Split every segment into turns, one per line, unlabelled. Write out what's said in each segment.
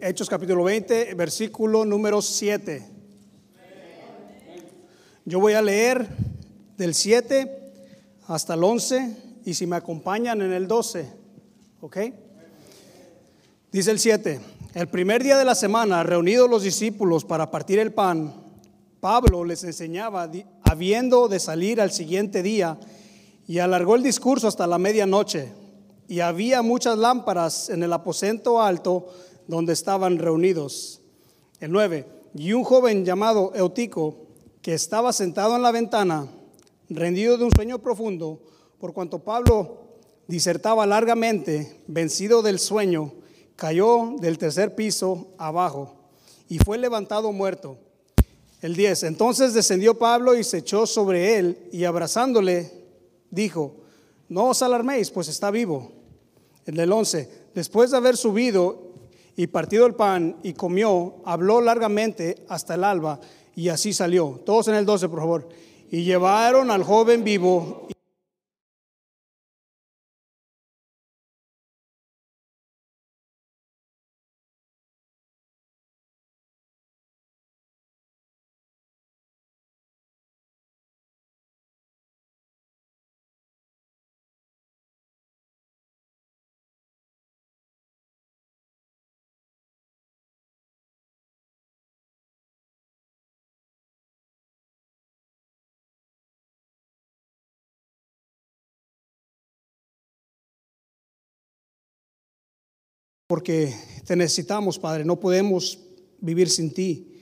Hechos capítulo 20, versículo número 7. Yo voy a leer del 7 hasta el 11 y si me acompañan en el 12, ¿ok? Dice el 7, el primer día de la semana, reunidos los discípulos para partir el pan, Pablo les enseñaba, habiendo de salir al siguiente día, y alargó el discurso hasta la medianoche, y había muchas lámparas en el aposento alto donde estaban reunidos. El 9, y un joven llamado Eutico, que estaba sentado en la ventana, rendido de un sueño profundo, por cuanto Pablo disertaba largamente, vencido del sueño, cayó del tercer piso abajo y fue levantado muerto. El 10. Entonces descendió Pablo y se echó sobre él y abrazándole dijo, no os alarméis, pues está vivo. El 11. Después de haber subido y partido el pan y comió, habló largamente hasta el alba y así salió. Todos en el 12, por favor. Y llevaron al joven vivo porque te necesitamos, Padre, no podemos vivir sin ti.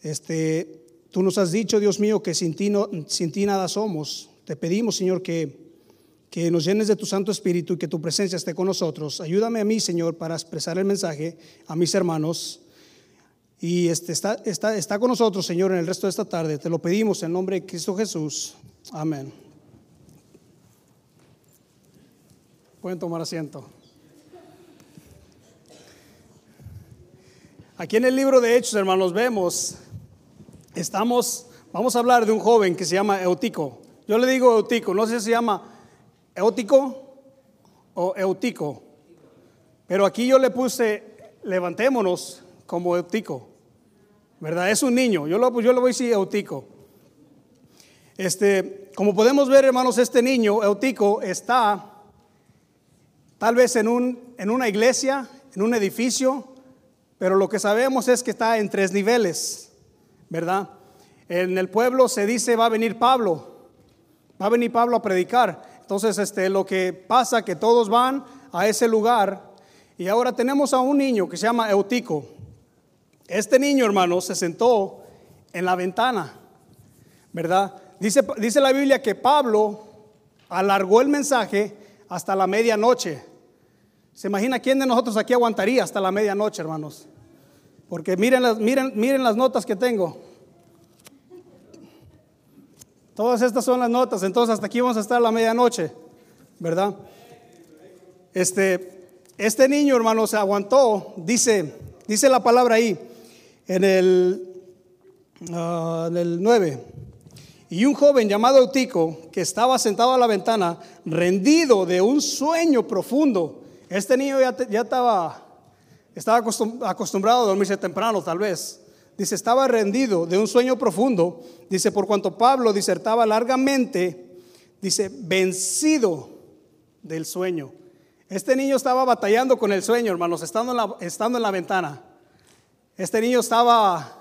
Este, tú nos has dicho, Dios mío, que sin ti, no, sin ti nada somos. Te pedimos, Señor, que, que nos llenes de tu Santo Espíritu y que tu presencia esté con nosotros. Ayúdame a mí, Señor, para expresar el mensaje a mis hermanos. Y este, está, está, está con nosotros, Señor, en el resto de esta tarde. Te lo pedimos en nombre de Cristo Jesús. Amén. Pueden tomar asiento. Aquí en el libro de Hechos, hermanos, vemos, estamos, vamos a hablar de un joven que se llama Eutico. Yo le digo Eutico, no sé si se llama Eutico o Eutico, pero aquí yo le puse, levantémonos como Eutico, ¿verdad? Es un niño, yo lo, yo lo voy a decir Eutico. Este, como podemos ver, hermanos, este niño, Eutico, está tal vez en, un, en una iglesia, en un edificio, pero lo que sabemos es que está en tres niveles, ¿verdad? En el pueblo se dice va a venir Pablo, va a venir Pablo a predicar. Entonces, este, lo que pasa que todos van a ese lugar y ahora tenemos a un niño que se llama Eutico. Este niño, hermano, se sentó en la ventana, ¿verdad? Dice, dice la Biblia que Pablo alargó el mensaje hasta la medianoche. ¿Se imagina quién de nosotros aquí aguantaría hasta la medianoche, hermanos? Porque miren las, miren, miren las notas que tengo. Todas estas son las notas, entonces hasta aquí vamos a estar a la medianoche, ¿verdad? Este, este niño, hermano, se aguantó, dice, dice la palabra ahí, en el, uh, en el 9. Y un joven llamado Eutico, que estaba sentado a la ventana, rendido de un sueño profundo. Este niño ya, ya estaba estaba acostumbrado a dormirse temprano, tal vez. Dice, estaba rendido de un sueño profundo. Dice, por cuanto Pablo disertaba largamente, dice, vencido del sueño. Este niño estaba batallando con el sueño, hermanos, estando en la, estando en la ventana. Este niño estaba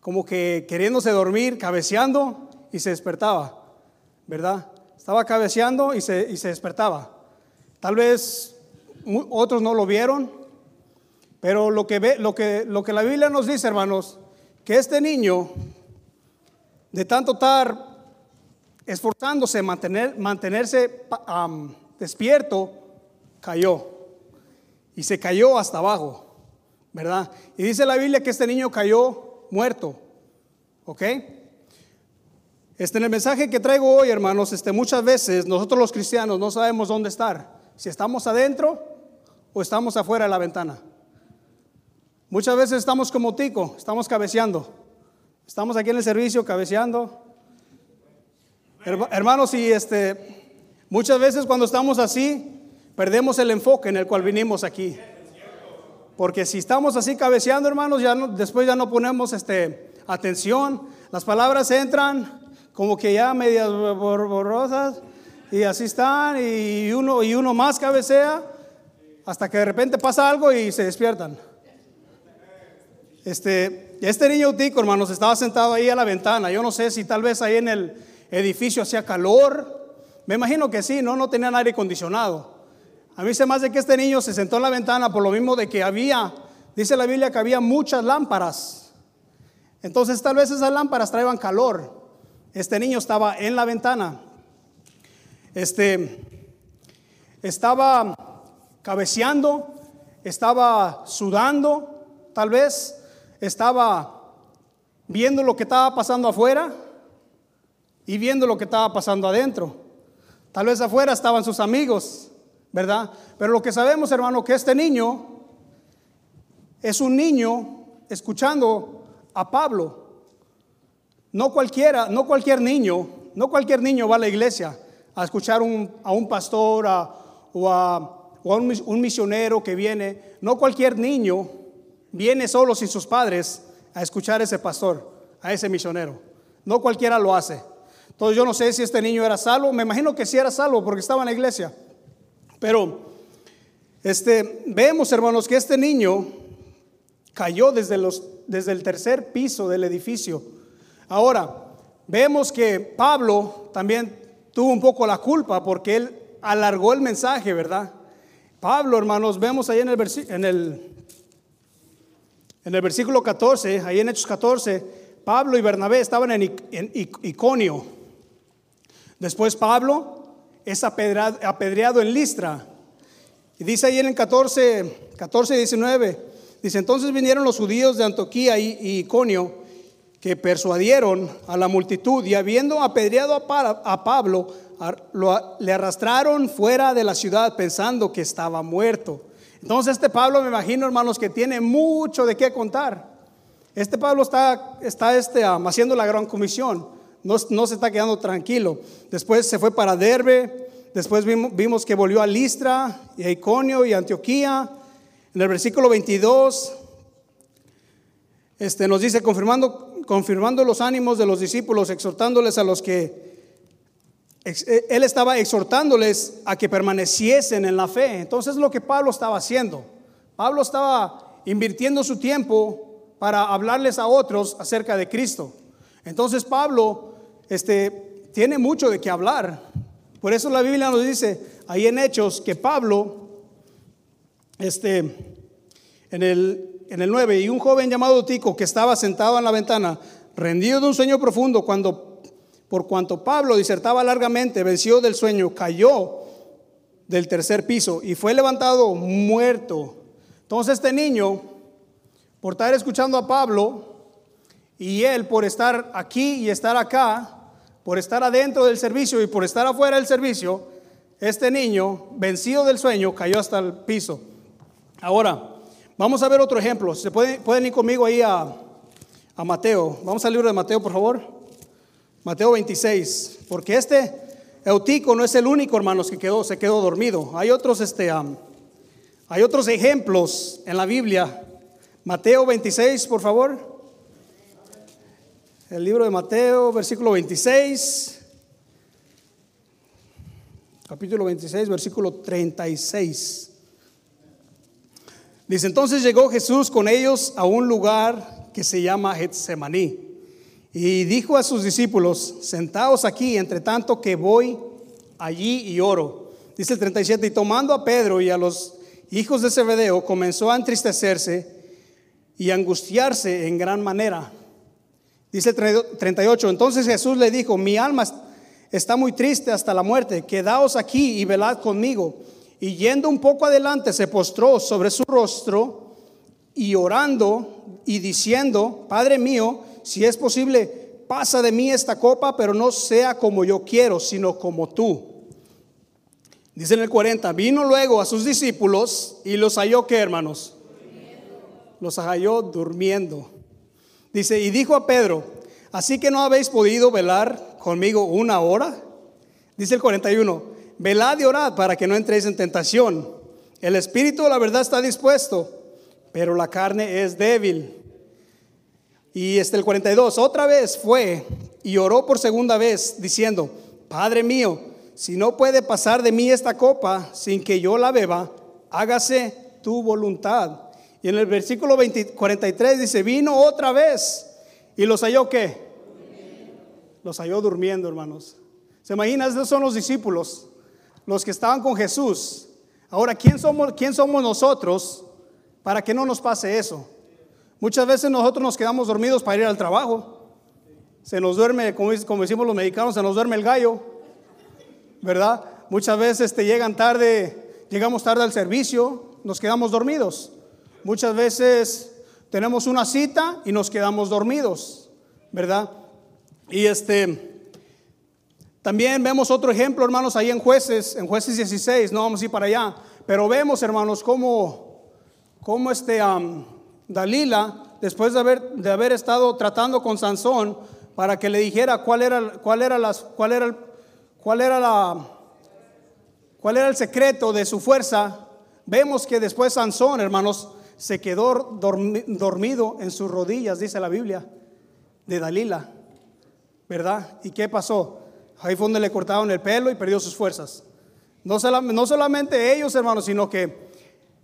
como que queriéndose dormir, cabeceando y se despertaba, ¿verdad? Estaba cabeceando y se, y se despertaba. Tal vez otros no lo vieron, pero lo que, ve, lo, que, lo que la Biblia nos dice, hermanos, que este niño, de tanto estar esforzándose, mantener, mantenerse despierto, cayó. Y se cayó hasta abajo, ¿verdad? Y dice la Biblia que este niño cayó muerto. ¿Ok? Este, en el mensaje que traigo hoy, hermanos, este, muchas veces nosotros los cristianos no sabemos dónde estar. Si estamos adentro o estamos afuera de la ventana. Muchas veces estamos como tico, estamos cabeceando. Estamos aquí en el servicio cabeceando. Hermanos, y este, muchas veces cuando estamos así, perdemos el enfoque en el cual vinimos aquí. Porque si estamos así cabeceando, hermanos, ya después ya no ponemos este, atención. Las palabras entran como que ya medias borrosas y así están y uno, y uno más cabecea hasta que de repente pasa algo y se despiertan. Este, este niño tico, hermanos, estaba sentado ahí a la ventana. Yo no sé si tal vez ahí en el edificio hacía calor. Me imagino que sí, no, no tenían aire acondicionado. A mí se me hace que este niño se sentó en la ventana por lo mismo de que había, dice la Biblia que había muchas lámparas. Entonces tal vez esas lámparas traían calor. Este niño estaba en la ventana. Este estaba cabeceando, estaba sudando, tal vez estaba viendo lo que estaba pasando afuera y viendo lo que estaba pasando adentro. Tal vez afuera estaban sus amigos ¿verdad? Pero lo que sabemos, hermano, que este niño es un niño escuchando a Pablo. No cualquiera, no cualquier niño, no cualquier niño va a la iglesia a escuchar a un pastor o a, un, misionero que viene. No cualquier niño viene solo sin sus padres a escuchar a ese pastor, a ese misionero. No cualquiera lo hace. Entonces yo no sé si este niño era salvo, me imagino que sí era salvo porque estaba en la iglesia. Pero este, vemos, hermanos, que este niño cayó desde, los, desde el tercer piso del edificio. Ahora, vemos que Pablo también tuvo un poco la culpa porque él alargó el mensaje, ¿verdad? Pablo, hermanos, vemos ahí en el, en el, en el versículo 14, ahí en Hechos 14, Pablo y Bernabé estaban en, Iconio. Después Pablo es apedreado en Listra. Y dice ahí en el 14, 14 19, dice, entonces vinieron los judíos de Antioquía y, Iconio que persuadieron a la multitud y habiendo apedreado a, Pablo, le arrastraron fuera de la ciudad pensando que estaba muerto. Entonces este Pablo me imagino, hermanos, que tiene mucho de qué contar. Este Pablo está, está este, haciendo la gran comisión no, se está quedando tranquilo. Después se fue para Derbe, después vimos, que volvió a Listra y a Iconio y a Antioquía. En el versículo 22 este, nos dice, confirmando, confirmando los ánimos de los discípulos, exhortándoles a los que él estaba exhortándoles a que permaneciesen en la fe. Entonces lo que Pablo estaba haciendo. Pablo estaba invirtiendo su tiempo para hablarles a otros acerca de Cristo. Entonces Pablo este, tiene mucho de qué hablar. Por eso la Biblia nos dice ahí en Hechos que Pablo, este, en el, en el 9, y un joven llamado Tico que estaba sentado en la ventana, rendido de un sueño profundo, cuando por cuanto Pablo disertaba largamente, venció del sueño, cayó del tercer piso y fue levantado muerto. Entonces este niño, por estar escuchando a Pablo, y él por estar aquí y estar acá, por estar adentro del servicio y por estar afuera del servicio, este niño, vencido del sueño, cayó hasta el piso. Ahora, vamos a ver otro ejemplo. ¿Se pueden, pueden ir conmigo ahí a, a Mateo? Vamos al libro de Mateo, por favor. Mateo 26. Porque este Eutico no es el único, hermanos, que quedó, se quedó dormido. Hay otros, este, hay otros ejemplos en la Biblia. Mateo 26, por favor. El libro de Mateo, versículo 26. Capítulo 26, versículo 36. Dice, entonces llegó Jesús con ellos a un lugar que se llama Getsemaní. Y dijo a sus discípulos, sentaos aquí, entre tanto que voy allí y oro. Dice el 37, y tomando a Pedro y a los hijos de Zebedeo, comenzó a entristecerse y angustiarse en gran manera. Dice 38, entonces Jesús le dijo, mi alma está muy triste hasta la muerte, quedaos aquí y velad conmigo. Y yendo un poco adelante, se postró sobre su rostro y orando y diciendo, Padre mío, si es posible, pasa de mí esta copa, pero no sea como yo quiero, sino como tú. Dice en el 40, vino luego a sus discípulos y los halló, ¿qué hermanos? Los halló durmiendo. Dice, y dijo a Pedro, así que no habéis podido velar conmigo una hora. Dice el 41, velad y orad para que no entréis en tentación. El espíritu, la verdad, está dispuesto, pero la carne es débil. Y este el 42, otra vez fue y oró por segunda vez diciendo, Padre mío, si no puede pasar de mí esta copa sin que yo la beba, hágase tu voluntad. Y en el versículo 43 dice, vino otra vez y los halló qué? Los halló durmiendo, hermanos. ¿Se imaginan? Esos son los discípulos, los que estaban con Jesús. Ahora, ¿quién somos, quién somos nosotros para que no nos pase eso? Muchas veces nosotros nos quedamos dormidos para ir al trabajo. Se nos duerme, como, decimos los mexicanos, se nos duerme el gallo, ¿verdad? Muchas veces llegan tarde, llegamos tarde al servicio, nos quedamos dormidos. Muchas veces tenemos una cita y nos quedamos dormidos, ¿verdad? Y este, también vemos otro ejemplo, hermanos, ahí en jueces, en jueces 16, no vamos a ir para allá, pero vemos, hermanos, cómo, cómo este, Dalila, después de haber, de haber estado tratando con Sansón para que le dijera cuál era, cuál era, las, cuál era, cuál era la, cuál era el secreto de su fuerza, vemos que después Sansón, hermanos, se quedó dormido en sus rodillas, dice la Biblia, de Dalila, ¿verdad? ¿Y qué pasó? Ahí fue donde le cortaron el pelo y perdió sus fuerzas. No, no solamente ellos, hermanos, sino que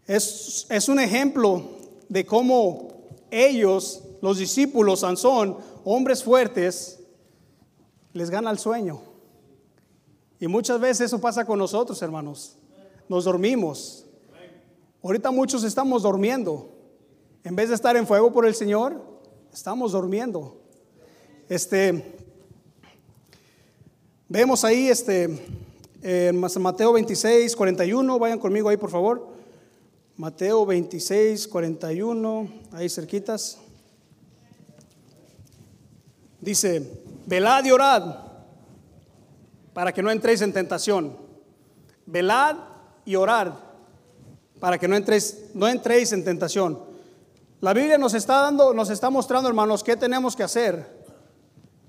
es, es un ejemplo de cómo ellos, los discípulos, Sansón, hombres fuertes, les gana el sueño. Y muchas veces eso pasa con nosotros, hermanos. Nos dormimos. Ahorita muchos estamos durmiendo. En vez de estar en fuego por el Señor, estamos durmiendo. Este, vemos ahí este, en Mateo 26, 41. Vayan conmigo ahí, por favor. Mateo 26, 41, ahí cerquitas. Dice, velad y orad para que no entréis en tentación. Velad y orad para que no entréis, no en tentación. La Biblia nos está dando, nos está mostrando, hermanos, qué tenemos que hacer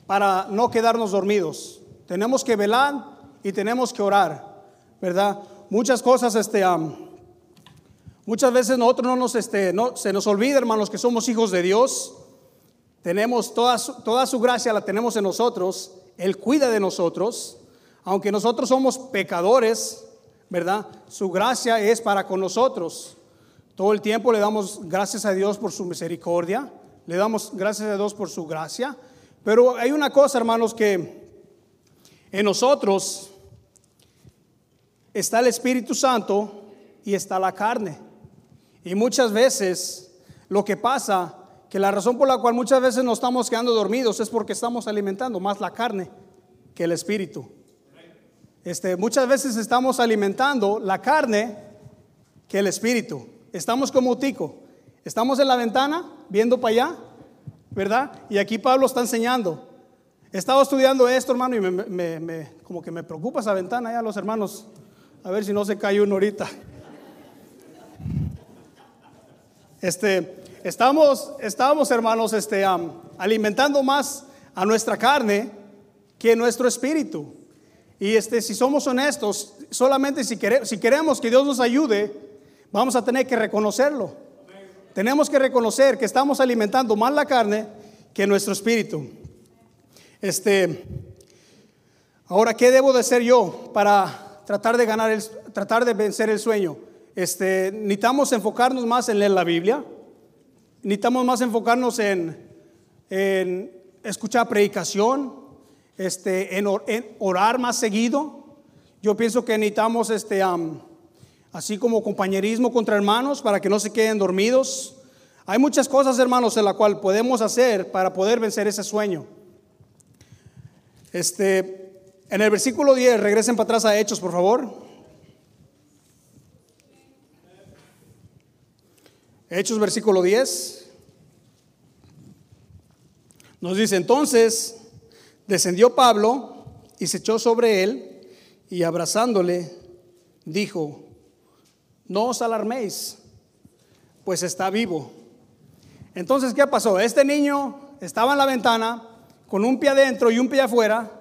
para no quedarnos dormidos. Tenemos que velar y tenemos que orar, ¿verdad? Muchas cosas, este, muchas veces nosotros no nos, este, no, se nos olvida, hermanos, que somos hijos de Dios. Tenemos toda toda su gracia, la tenemos en nosotros. Él cuida de nosotros. Aunque nosotros somos pecadores, ¿verdad? Su gracia es para con nosotros. Todo el tiempo le damos gracias a Dios por su misericordia, le damos gracias a Dios por su gracia. Pero hay una cosa, hermanos, que en nosotros está el Espíritu Santo y está la carne. Y muchas veces lo que pasa, que la razón por la cual muchas veces nos estamos quedando dormidos es porque estamos alimentando más la carne que el Espíritu. Este, muchas veces estamos alimentando la carne que el espíritu. Estamos como tico. Estamos en la ventana viendo para allá, ¿verdad? Y aquí Pablo está enseñando. He estado estudiando esto, hermano, y me, como que me preocupa esa ventana ya, los hermanos. A ver si no se cae uno ahorita. Este, estamos, estamos hermanos, este, alimentando más a nuestra carne que nuestro espíritu. Y este, si somos honestos, solamente si, si queremos que Dios nos ayude, vamos a tener que reconocerlo. Tenemos que reconocer que estamos alimentando más la carne que nuestro espíritu. Este, ahora, ¿qué debo de hacer yo para tratar de ganar, el, tratar de vencer el sueño? Este, necesitamos enfocarnos más en leer la Biblia. Necesitamos más enfocarnos en, en escuchar predicación, este, en, orar más seguido. Yo pienso que necesitamos, este, así como compañerismo contra hermanos, para que no se queden dormidos. Hay muchas cosas, hermanos, en la cual podemos hacer para poder vencer ese sueño. Este, en el versículo 10, regresen para atrás a Hechos, por favor. Hechos, versículo 10. Nos dice entonces, Descendió Pablo y se echó sobre él y abrazándole dijo, no os alarméis, pues está vivo. Entonces, ¿qué pasó? Este niño estaba en la ventana con un pie adentro y un pie afuera,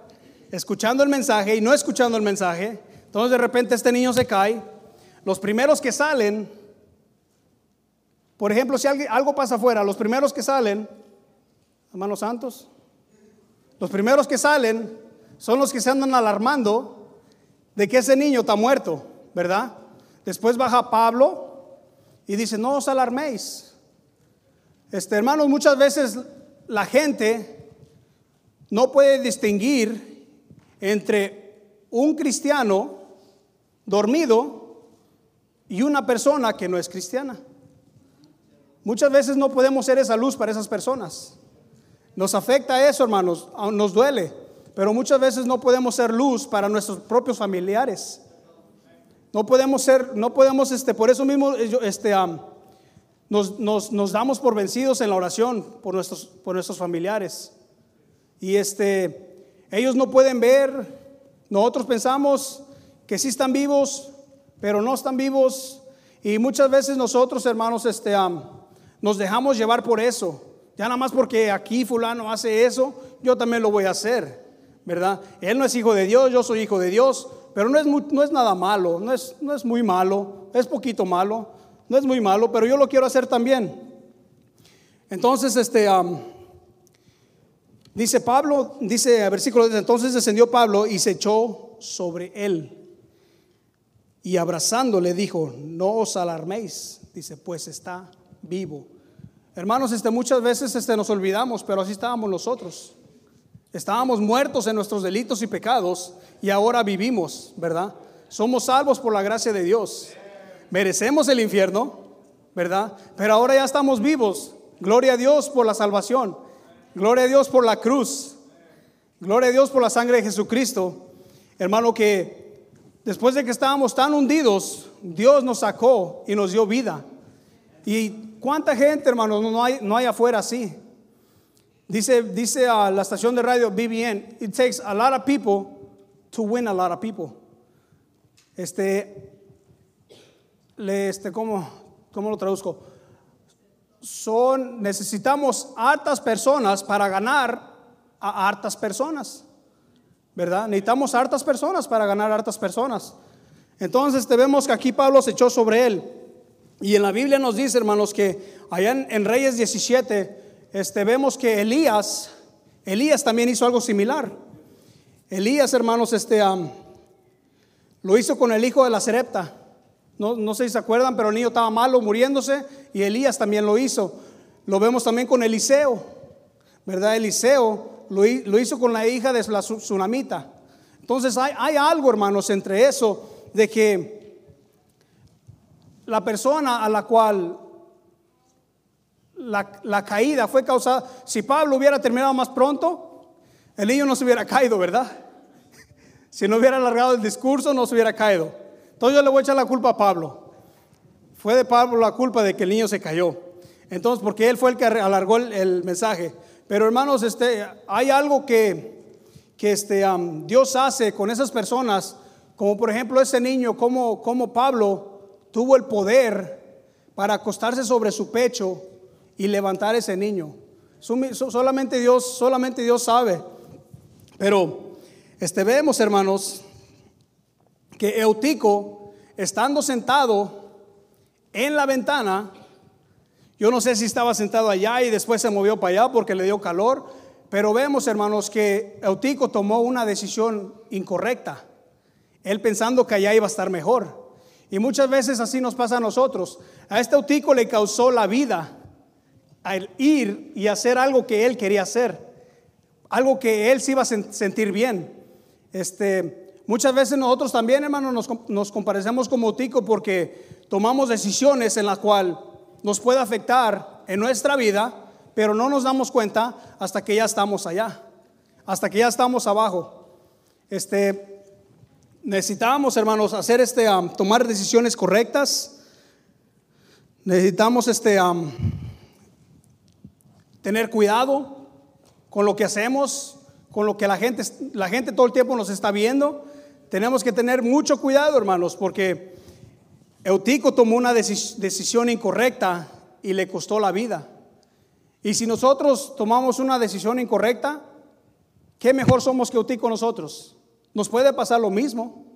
escuchando el mensaje y no escuchando el mensaje. Entonces de repente este niño se cae. Los primeros que salen Por ejemplo, si algo pasa afuera, los primeros que salen, hermanos santos, los primeros que salen son los que se andan alarmando de que ese niño está muerto, ¿verdad? Después baja Pablo y dice, no os alarméis. Este, hermanos, muchas veces la gente no puede distinguir entre un cristiano dormido y una persona que no es cristiana. Muchas veces no podemos ser esa luz para esas personas. Nos afecta eso, hermanos, nos duele, pero muchas veces no podemos ser luz para nuestros propios familiares. No podemos ser, no podemos, este, por eso mismo, este, nos, nos, damos por vencidos en la oración por nuestros, por nuestros familiares. Y este, ellos no pueden ver, nosotros pensamos que sí están vivos, pero no están vivos. Y muchas veces nosotros, hermanos, este, nos dejamos llevar por eso. Ya nada más porque aquí fulano hace eso, yo también lo voy a hacer, ¿verdad? Él no es hijo de Dios, yo soy hijo de Dios, pero no es, no es nada malo, no es, no es muy malo, es poquito malo, no es muy malo, pero yo lo quiero hacer también. Entonces, este, dice Pablo, dice versículo, entonces descendió Pablo y se echó sobre él. Y abrazándole dijo, no os alarméis, dice, pues está vivo. Hermanos, este, muchas veces este, nos olvidamos, pero así estábamos nosotros. Estábamos muertos en nuestros delitos y pecados y ahora vivimos, ¿verdad? Somos salvos por la gracia de Dios. Merecemos el infierno, ¿verdad? Pero ahora ya estamos vivos. Gloria a Dios por la salvación. Gloria a Dios por la cruz. Gloria a Dios por la sangre de Jesucristo. Hermano, que después de que estábamos tan hundidos, Dios nos sacó y nos dio vida. ¿Y cuánta gente, hermanos, no hay, no hay afuera así? Dice, dice a la estación de radio BBN, it takes a lot of people to win a lot of people. Este, le, este, ¿cómo, ¿cómo lo traduzco? Son, necesitamos hartas personas para ganar a hartas personas, ¿verdad? Necesitamos hartas personas para ganar a hartas personas. Entonces, vemos que aquí Pablo se echó sobre él. Y en la Biblia nos dice, hermanos, que allá en, Reyes 17, este, vemos que Elías, Elías también hizo algo similar. Elías, hermanos, este, lo hizo con el hijo de la Serepta. No, no, sé si se acuerdan, pero el niño estaba malo, muriéndose, y Elías también lo hizo. Lo vemos también con Eliseo, ¿verdad? Eliseo lo, hizo con la hija de la tsunamita. Entonces hay, hay algo, hermanos, entre eso, de que la persona a la cual la, caída fue causada, si Pablo hubiera terminado más pronto, el niño no se hubiera caído, ¿verdad? Si no hubiera alargado el discurso, no se hubiera caído. Entonces yo le voy a echar la culpa a Pablo. Fue de Pablo la culpa de que el niño se cayó. Entonces, porque él fue el que alargó el, mensaje. Pero hermanos, este, hay algo que, que este, Dios hace con esas personas, como por ejemplo ese niño, como, como Pablo tuvo el poder para acostarse sobre su pecho y levantar ese niño. Solamente Dios, solamente Dios sabe. Pero este vemos, hermanos, que Eutico, estando sentado en la ventana, yo no sé si estaba sentado allá y después se movió para allá porque le dio calor, pero vemos, hermanos, que Eutico tomó una decisión incorrecta. Él pensando que allá iba a estar mejor. Y muchas veces así nos pasa a nosotros. A este autico le causó la vida al ir y hacer algo que él quería hacer, algo que él se iba a sentir bien. Este, muchas veces nosotros también, hermanos, nos, nos comparecemos como autico porque tomamos decisiones en las cuales nos puede afectar en nuestra vida, pero no nos damos cuenta hasta que ya estamos allá, hasta que ya estamos abajo. Este, necesitamos, hermanos, hacer este, tomar decisiones correctas. Necesitamos este, tener cuidado con lo que hacemos, con lo que la gente, la gente todo el tiempo nos está viendo. Tenemos que tener mucho cuidado, hermanos, porque Eutico tomó una decisión incorrecta y le costó la vida. Y si nosotros tomamos una decisión incorrecta, ¿qué mejor somos que Eutico nosotros? Nos puede pasar lo mismo.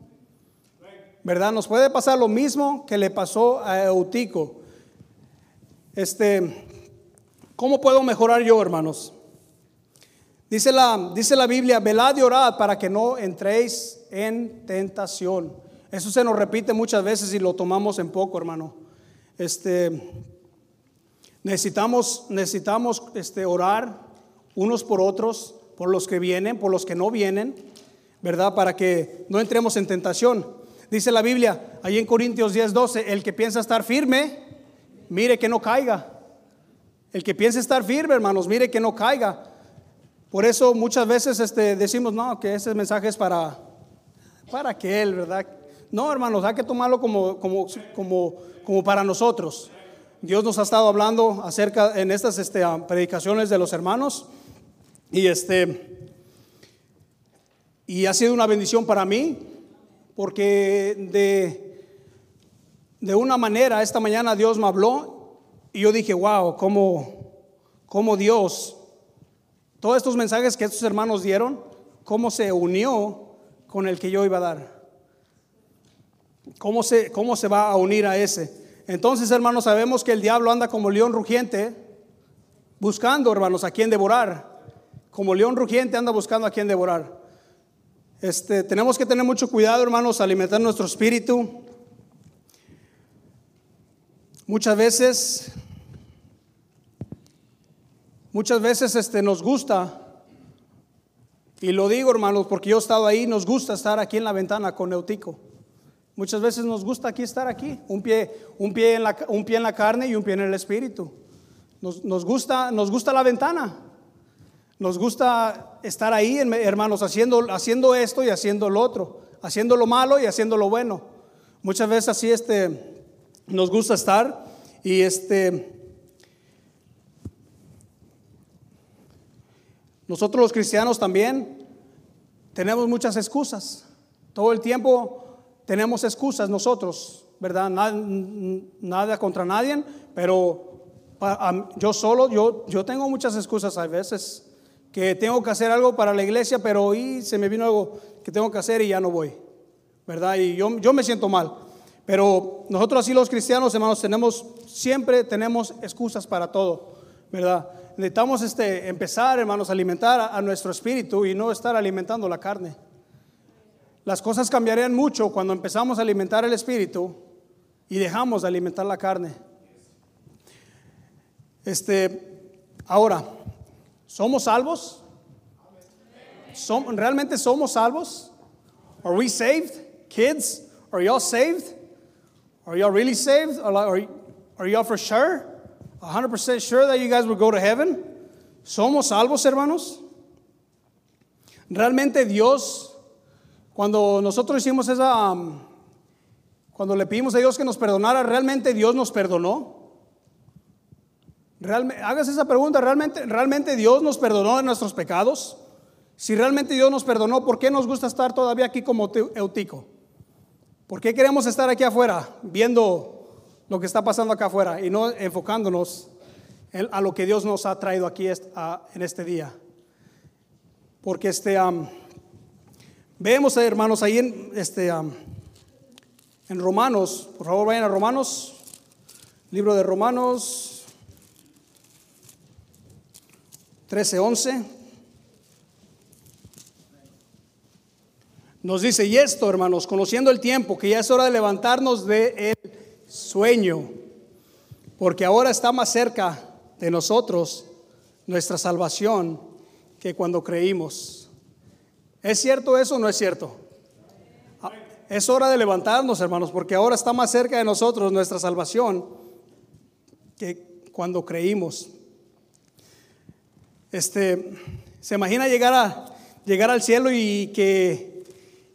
¿Verdad? Nos puede pasar lo mismo que le pasó a Eutico. Este, ¿cómo puedo mejorar yo, hermanos? Dice la, dice la Biblia, velad y orad para que no entréis en tentación. Eso se nos repite muchas veces y lo tomamos en poco, hermano. Este, necesitamos, necesitamos este, orar unos por otros, por los que vienen, por los que no vienen, ¿verdad? Para que no entremos en tentación. Dice la Biblia, ahí en Corintios 10, 12, el que piensa estar firme, mire que no caiga. El que piensa estar firme, hermanos, mire que no caiga. Por eso muchas veces este, decimos, no, que ese mensaje es para, para aquel, ¿verdad? No, hermanos, hay que tomarlo como, como, como, como para nosotros. Dios nos ha estado hablando acerca en estas este, ah, predicaciones de los hermanos y este y ha sido una bendición para mí porque de, de una manera esta mañana Dios me habló y yo dije, wow, cómo, cómo Dios todos estos mensajes que estos hermanos dieron, cómo se unió con el que yo iba a dar. ¿Cómo se, cómo se va a unir a ese? Entonces, hermanos, sabemos que el diablo anda como león rugiente, buscando, hermanos, a quien devorar. Como león rugiente anda buscando a quien devorar. Este, tenemos que tener mucho cuidado, hermanos, alimentar nuestro espíritu. Muchas veces Muchas veces este, nos gusta, y lo digo hermanos porque yo he estado ahí, nos gusta estar aquí en la ventana con Neutico. Muchas veces nos gusta aquí estar aquí, un pie, un pie, en, la, un pie en la carne y un pie en el espíritu. Nos, nos, gusta, nos gusta la ventana. Nos gusta estar ahí, hermanos, haciendo, haciendo esto y haciendo lo otro, haciendo lo malo y haciendo lo bueno. Muchas veces así este, nos gusta estar y este, Nosotros los cristianos también tenemos muchas excusas. Todo el tiempo tenemos excusas nosotros, ¿verdad? Nada, contra nadie, pero yo solo, yo, yo tengo muchas excusas a veces que tengo que hacer algo para la iglesia, pero hoy se me vino algo que tengo que hacer y ya no voy, ¿verdad? Y yo, yo me siento mal. Pero nosotros así los cristianos, hermanos, tenemos, siempre tenemos excusas para todo, ¿verdad? necesitamos este, empezar, hermanos, a alimentar a, nuestro espíritu y no estar alimentando la carne. Las cosas cambiarían mucho cuando empezamos a alimentar el espíritu y dejamos de alimentar la carne. Este, ahora, ¿somos salvos? ¿Realmente somos salvos? Are we saved? Kids, are y'all saved? Are y'all really saved? Are, are y'all for sure? 100% sure that you guys will go to heaven? ¿Somos salvos, hermanos? Realmente Dios, cuando nosotros hicimos esa, um, cuando le pedimos a Dios que nos perdonara, ¿realmente Dios nos perdonó? Realmente, hagas esa pregunta, ¿realmente, ¿realmente Dios nos perdonó nuestros pecados? Si realmente Dios nos perdonó, ¿por qué nos gusta estar todavía aquí como Eutico? ¿Por qué queremos estar aquí afuera viendo lo que está pasando acá afuera y no enfocándonos a lo que Dios nos ha traído aquí en este día. Porque este, vemos, hermanos, ahí en, este, en Romanos, por favor vayan a Romanos, libro de Romanos 13, 11. Nos dice, y esto, hermanos, conociendo el tiempo, que ya es hora de levantarnos de él sueño, porque ahora está más cerca de nosotros nuestra salvación que cuando creímos. ¿Es cierto eso o no es cierto? Ah, es hora de levantarnos, hermanos, porque ahora está más cerca de nosotros nuestra salvación que cuando creímos. Este, se imagina llegar a llegar al cielo y que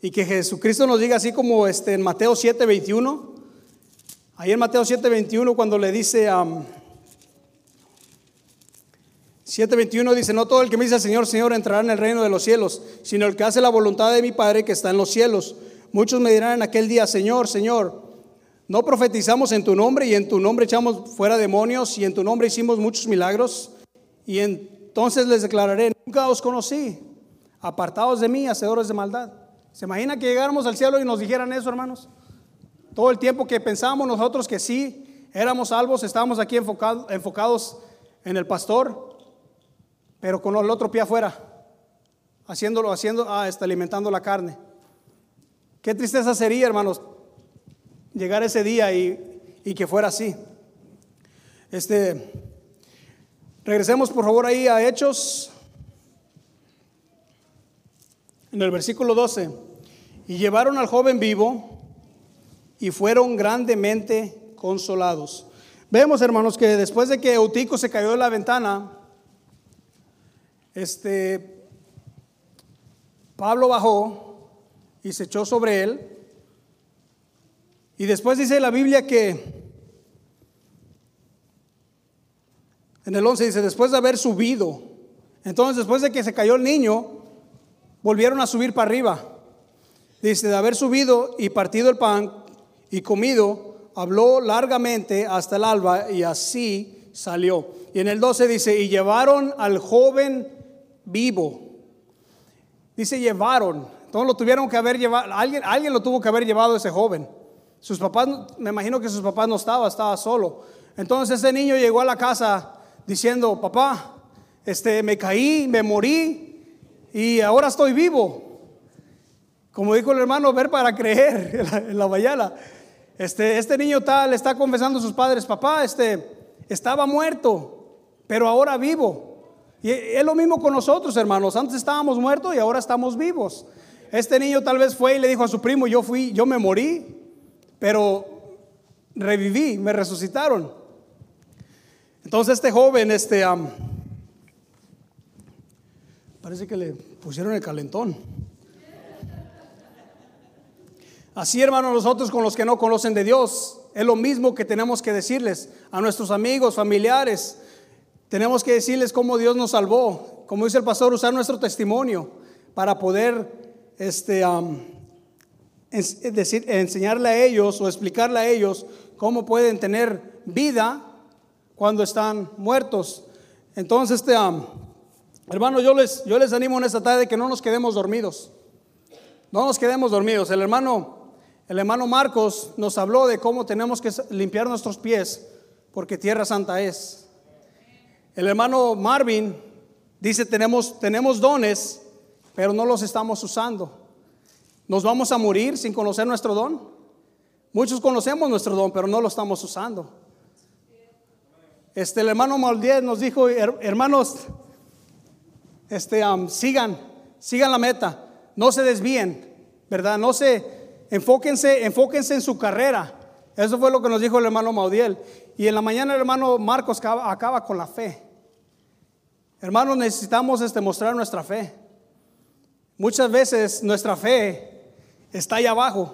y que Jesucristo nos diga así como este en Mateo 7:21 Ahí en Mateo 7:21 cuando le dice a... 7:21 dice, no todo el que me dice Señor, Señor entrará en el reino de los cielos, sino el que hace la voluntad de mi Padre que está en los cielos. Muchos me dirán en aquel día, Señor, Señor, no profetizamos en tu nombre y en tu nombre echamos fuera demonios y en tu nombre hicimos muchos milagros. Y entonces les declararé, nunca os conocí, apartados de mí, hacedores de maldad. ¿Se imagina que llegáramos al cielo y nos dijeran eso, hermanos? Todo el tiempo que pensamos nosotros que sí, éramos salvos, estábamos aquí enfocado- enfocados en el pastor, pero con el otro pie afuera, haciéndolo, haciendo, ah, está alimentando la carne. Qué tristeza sería, hermanos, llegar ese día y, y que fuera así. Este, regresemos por favor ahí a Hechos, en el versículo 12. Y llevaron al joven vivo y fueron grandemente consolados. Vemos, hermanos, que después de que Eutico se cayó de la ventana, este, Pablo bajó y se echó sobre él. Y después dice la Biblia que en el 11 dice, después de haber subido, entonces después de que se cayó el niño, volvieron a subir para arriba. Dice, de haber subido y partido el pan y comido, habló largamente hasta el alba y así salió. Y en el 12 dice, y llevaron al joven vivo. Dice, llevaron. Entonces lo tuvieron que haber llevado, alguien, alguien lo tuvo que haber llevado ese joven. Sus papás, me imagino que sus papás no estaban, estaba solo. Entonces ese niño llegó a la casa diciendo, papá, este, me caí, me morí y ahora estoy vivo. Como dijo el hermano, ver para creer en la, en la mañana. Este, este niño tal está confesando a sus padres, papá, este, estaba muerto, pero ahora vivo. Y es lo mismo con nosotros, hermanos. Antes estábamos muertos y ahora estamos vivos. Este niño tal vez fue y le dijo a su primo, yo fui, yo me morí, pero reviví, me resucitaron. Entonces este joven, este, parece que le pusieron el calentón. Así, hermanos, nosotros con los que no conocen de Dios, es lo mismo que tenemos que decirles a nuestros amigos, familiares. Tenemos que decirles cómo Dios nos salvó, como dice el pastor, usar nuestro testimonio para poder este, decir, enseñarle a ellos o explicarle a ellos cómo pueden tener vida cuando están muertos. Entonces, este, hermano, yo les, yo les animo en esta tarde que no nos quedemos dormidos. No nos quedemos dormidos. El hermano, el hermano Marcos nos habló de cómo tenemos que limpiar nuestros pies porque tierra santa es. El hermano Marvin dice tenemos, tenemos dones, pero no los estamos usando. ¿Nos vamos a morir sin conocer nuestro don? Muchos conocemos nuestro don, pero no lo estamos usando. Este, el hermano Maldiez nos dijo, "Her- hermanos, este, sigan, sigan la meta, no se desvíen, ¿verdad? No se, enfóquense, enfóquense en su carrera. Eso fue lo que nos dijo el hermano Maudiel. Y en la mañana el hermano Marcos acaba, acaba con la fe. Hermanos, necesitamos este, mostrar nuestra fe. Muchas veces nuestra fe está ahí abajo,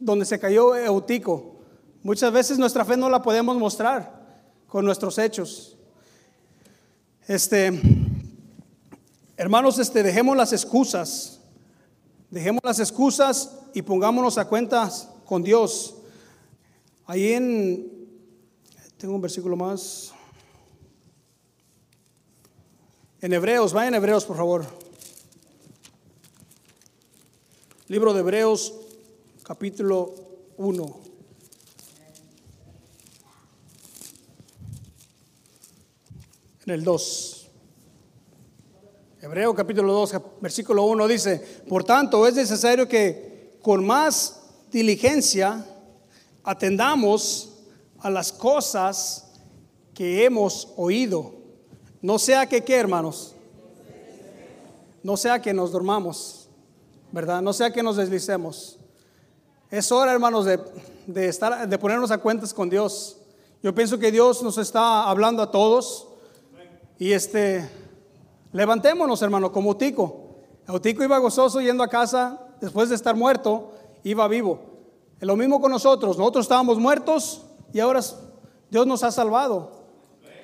donde se cayó Eutico. Muchas veces nuestra fe no la podemos mostrar con nuestros hechos. Este, hermanos, este, dejemos las excusas, dejemos las excusas y pongámonos a cuentas con Dios. Ahí en, tengo un versículo más. En Hebreos, vayan a Hebreos, por favor. Libro de Hebreos, capítulo 1. En el 2. Hebreo capítulo 2, versículo 1 dice, por tanto es necesario que con más diligencia atendamos a las cosas que hemos oído. No sea que, ¿qué hermanos? No sea que nos dormamos, ¿verdad? No sea que nos deslicemos. Es hora, hermanos, de, de estar, de ponernos a cuentas con Dios. Yo pienso que Dios nos está hablando a todos y este, levantémonos, hermano, como Utico. Utico iba gozoso yendo a casa después de estar muerto, iba vivo. Lo mismo con nosotros. Nosotros estábamos muertos y ahora Dios nos ha salvado.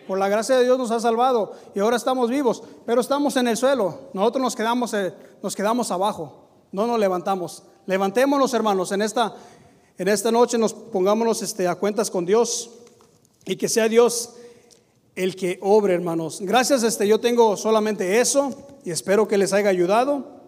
Por la gracia de Dios nos ha salvado y ahora estamos vivos, pero estamos en el suelo. Nosotros nos quedamos, eh, nos quedamos abajo, no nos levantamos. Levantémonos, hermanos, en esta, en esta noche nos pongámonos este, a cuentas con Dios y que sea Dios el que obre, hermanos. Gracias, este, yo tengo solamente eso y espero que les haya ayudado.